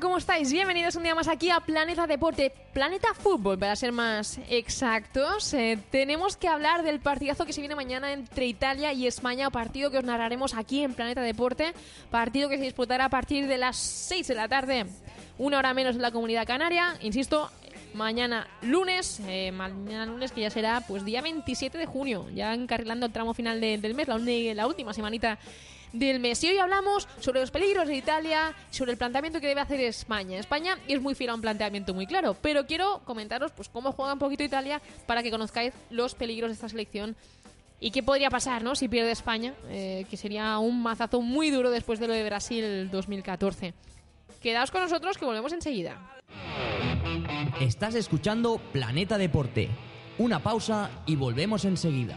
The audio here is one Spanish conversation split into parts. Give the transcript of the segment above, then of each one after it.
¿Cómo estáis? Bienvenidos un día más aquí a Planeta Deporte, Planeta Fútbol, para ser más exactos. Eh, tenemos que hablar del partidazo que se viene mañana entre Italia y España, partido que os narraremos aquí en Planeta Deporte, partido que se disputará a partir de las 6 de la tarde, una hora menos en la comunidad canaria. Insisto, mañana lunes, eh, mañana lunes que ya será pues día 27 de junio, ya encarrilando el tramo final de- del mes, la, la última semanita del mes. Y hoy hablamos sobre los peligros de Italia, sobre el planteamiento que debe hacer España. España es muy fiel a un planteamiento muy claro, pero quiero comentaros pues cómo juega un poquito Italia para que conozcáis los peligros de esta selección y qué podría pasar, ¿no? Si pierde España, eh, que sería un mazazo muy duro después de lo de Brasil 2014. Quedaos con nosotros que volvemos enseguida. Estás escuchando Planeta Deporte. Una pausa y volvemos enseguida.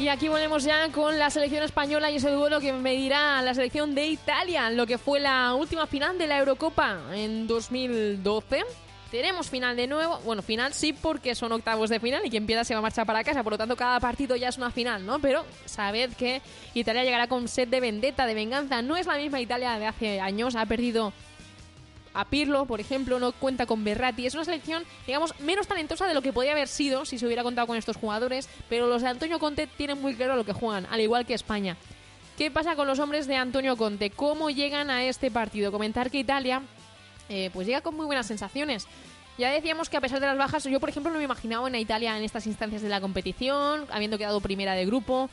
Y aquí volvemos ya con la selección española y ese duelo que medirá la selección de Italia, lo que fue la última final de la Eurocopa en 2012. Tenemos final de nuevo, bueno, final sí porque son octavos de final y quien pierda se va a marchar para casa, por lo tanto cada partido ya es una final, ¿no? Pero sabed que Italia llegará con sed de vendetta, de venganza. No es la misma Italia de hace años, ha perdido a Pirlo, por ejemplo, no cuenta con Berratti. Es una selección, digamos, menos talentosa de lo que podría haber sido si se hubiera contado con estos jugadores, pero los de Antonio Conte tienen muy claro lo que juegan, al igual que España. ¿Qué pasa con los hombres de Antonio Conte? ¿Cómo llegan a este partido? Comentar que Italia eh, pues llega con muy buenas sensaciones. Ya decíamos que a pesar de las bajas, yo por ejemplo no me imaginaba en Italia en estas instancias de la competición, habiendo quedado primera de grupo.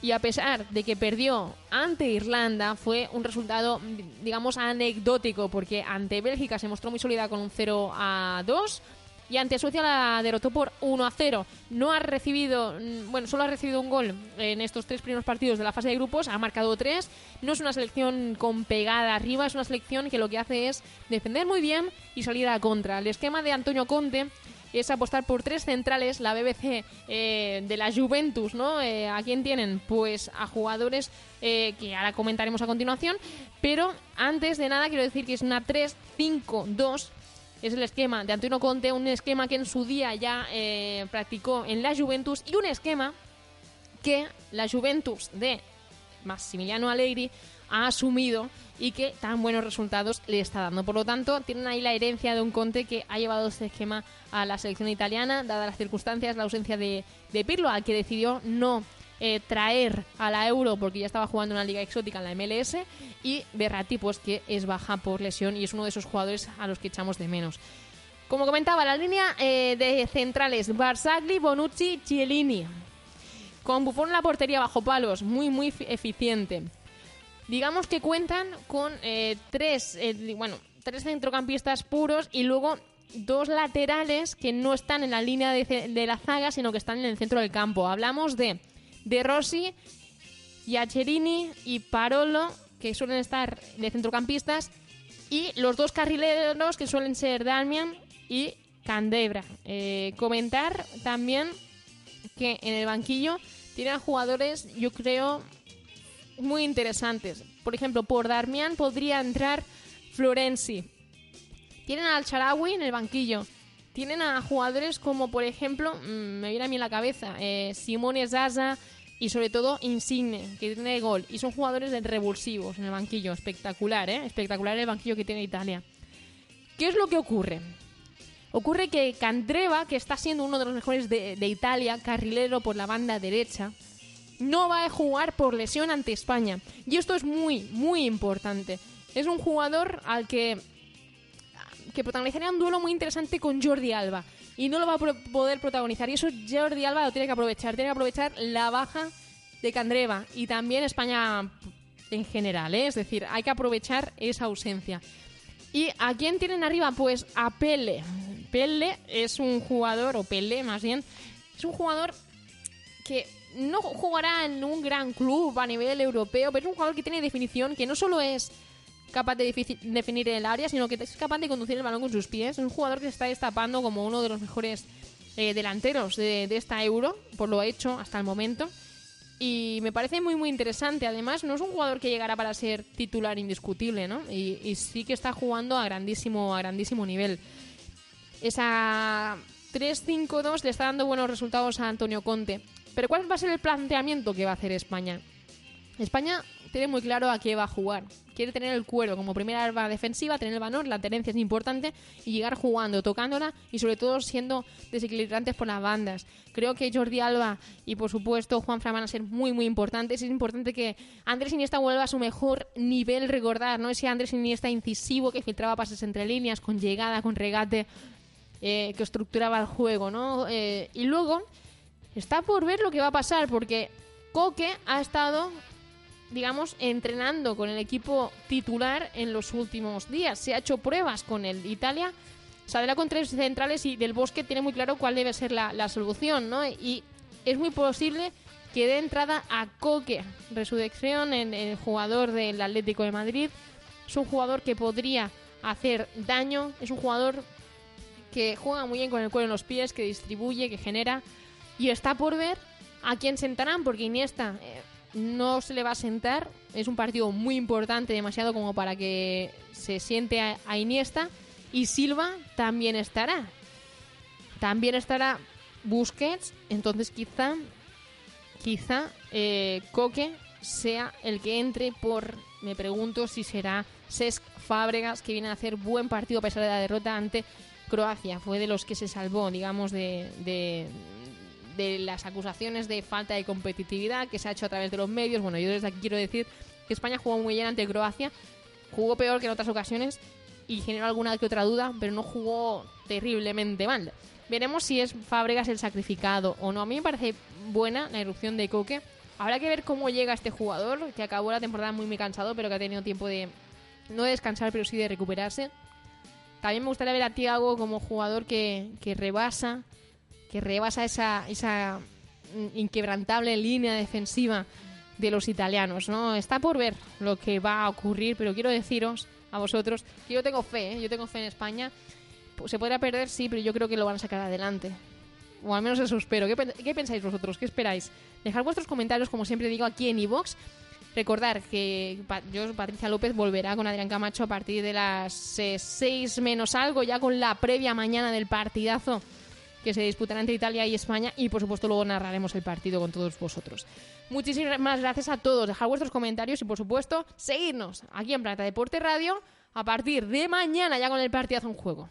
Y a pesar de que perdió ante Irlanda, fue un resultado, digamos, anecdótico, porque ante Bélgica se mostró muy sólida con un 0 a 2 y ante Suecia la derrotó por 1 a 0. No ha recibido, mm, bueno, solo ha recibido un gol en estos tres primeros partidos de la fase de grupos, ha marcado tres. No es una selección con pegada arriba, es una selección que lo que hace es defender muy bien y salir a contra. El esquema de Antonio Conte es apostar por tres centrales, la BBC eh, de la Juventus, ¿no? Eh, ¿A quién tienen? Pues a jugadores eh, que ahora comentaremos a continuación, pero antes de nada quiero decir que es una 3-5-2, es el esquema de Antonio Conte, un esquema que en su día ya eh, practicó en la Juventus y un esquema que la Juventus de Massimiliano Allegri ha asumido y que tan buenos resultados le está dando. Por lo tanto, tienen ahí la herencia de un Conte que ha llevado este esquema a la selección italiana, dadas las circunstancias, la ausencia de, de Pirlo, al que decidió no eh, traer a la Euro porque ya estaba jugando una liga exótica en la MLS y Berratti pues que es baja por lesión y es uno de esos jugadores a los que echamos de menos. Como comentaba, la línea eh, de centrales Barzagli, Bonucci, Chiellini. Con Buffon en la portería bajo palos, muy muy efi- eficiente. Digamos que cuentan con eh, tres, eh, bueno, tres centrocampistas puros y luego dos laterales que no están en la línea de, la zaga, sino que están en el centro del campo. Hablamos de De Rossi, Giacherini y Parolo, que suelen estar de centrocampistas, y los dos carrileros que suelen ser Damian y Candebra. Eh, comentar también que en el banquillo tienen jugadores, yo creo, muy interesantes. Por ejemplo, por Darmian podría entrar Florenzi. Tienen al Charawi en el banquillo. tienen a jugadores como, por ejemplo, mm, me viene a mí en la cabeza, eh, Simone Zaza y sobre todo Insigne, que tiene gol. Y son jugadores de revulsivos en el banquillo. Espectacular, ¿eh? Espectacular el banquillo que tiene Italia. ¿Qué es lo que ocurre? Ocurre que Candreva, que está siendo uno de los mejores de, de Italia, carrilero por la banda derecha, no va a jugar por lesión ante España. Y esto es muy, muy importante. Es un jugador al que, que protagonizaría un duelo muy interesante con Jordi Alba. Y no lo va a poder protagonizar. Y eso Jordi Alba lo tiene que aprovechar. Tiene que aprovechar la baja de Candreva. Y también España en general, ¿eh? Es decir, hay que aprovechar esa ausencia. ¿Y a quién tienen arriba? Pues a Pele. Pele es un jugador, o Pele más bien, es un jugador que no jugará en un gran club a nivel europeo, pero es un jugador que tiene definición, que no solo es capaz de definir el área, sino que es capaz de conducir el balón con sus pies. Es un jugador que se está destapando como uno de los mejores eh, delanteros de, de esta Euro, por lo hecho hasta el momento. Y me parece muy, muy interesante. Además, no es un jugador que llegará para ser titular indiscutible, ¿no? Y, y sí que está jugando a grandísimo, a grandísimo nivel. Esa 3-5-2 le está dando buenos resultados a Antonio Conte. Pero ¿cuál va a ser el planteamiento que va a hacer España? España tiene muy claro a qué va a jugar. Quiere tener el cuero como primera arma defensiva, tener el balón, la tenencia es importante y llegar jugando, tocándola y sobre todo siendo desequilibrantes por las bandas. Creo que Jordi Alba y por supuesto Juan Fran van a ser muy muy importantes. Es importante que Andrés Iniesta vuelva a su mejor nivel, recordar, ¿no? Ese Andrés Iniesta incisivo que filtraba pases entre líneas, con llegada, con regate, eh, que estructuraba el juego, ¿no? Eh, y luego está por ver lo que va a pasar porque Coque ha estado digamos, entrenando con el equipo titular en los últimos días. Se ha hecho pruebas con el Italia, saldrá con tres centrales y Del Bosque tiene muy claro cuál debe ser la, la solución, ¿no? Y es muy posible que dé entrada a Coque, resurrección en el jugador del Atlético de Madrid. Es un jugador que podría hacer daño, es un jugador que juega muy bien con el cuero en los pies, que distribuye, que genera. Y está por ver a quién sentarán, porque Iniesta eh, no se le va a sentar. Es un partido muy importante, demasiado como para que se siente a, Iniesta. Y Silva también estará. También estará Busquets. Entonces quizá, quizá eh, Coque sea el que entre por... Me pregunto si será Cesc Fábregas, que viene a hacer buen partido a pesar de la derrota ante Croacia. Fue de los que se salvó, digamos, de, de, de las acusaciones de falta de competitividad que se ha hecho a través de los medios. Bueno, yo desde aquí quiero decir que España jugó muy bien ante Croacia, jugó peor que en otras ocasiones y generó alguna que otra duda, pero no jugó terriblemente mal. Veremos si es Fábregas el sacrificado o no. A mí me parece buena la erupción de Coque. Habrá que ver cómo llega este jugador, que acabó la temporada muy, muy cansado, pero que ha tenido tiempo de no de descansar, pero sí de recuperarse. También me gustaría ver a Thiago como jugador que, que rebasa, que rebasa esa, esa inquebrantable línea defensiva de los italianos, ¿no? Está por ver lo que va a ocurrir, pero quiero deciros a vosotros que yo tengo fe, ¿eh? yo tengo fe en España. Se podrá perder, sí, pero yo creo que lo van a sacar adelante. O al menos eso espero. ¿Qué, qué pensáis vosotros? ¿Qué esperáis? Dejad vuestros comentarios, como siempre digo, aquí en iVox. Recordar que yo, Patricia López, volverá con Adrián Camacho a partir de las 6 menos algo, ya con la previa mañana del partidazo que se disputará entre Italia y España y por supuesto luego narraremos el partido con todos vosotros. Muchísimas gracias a todos, dejad vuestros comentarios y por supuesto seguirnos aquí en Planeta Deporte Radio a partir de mañana ya con el partidazo en juego.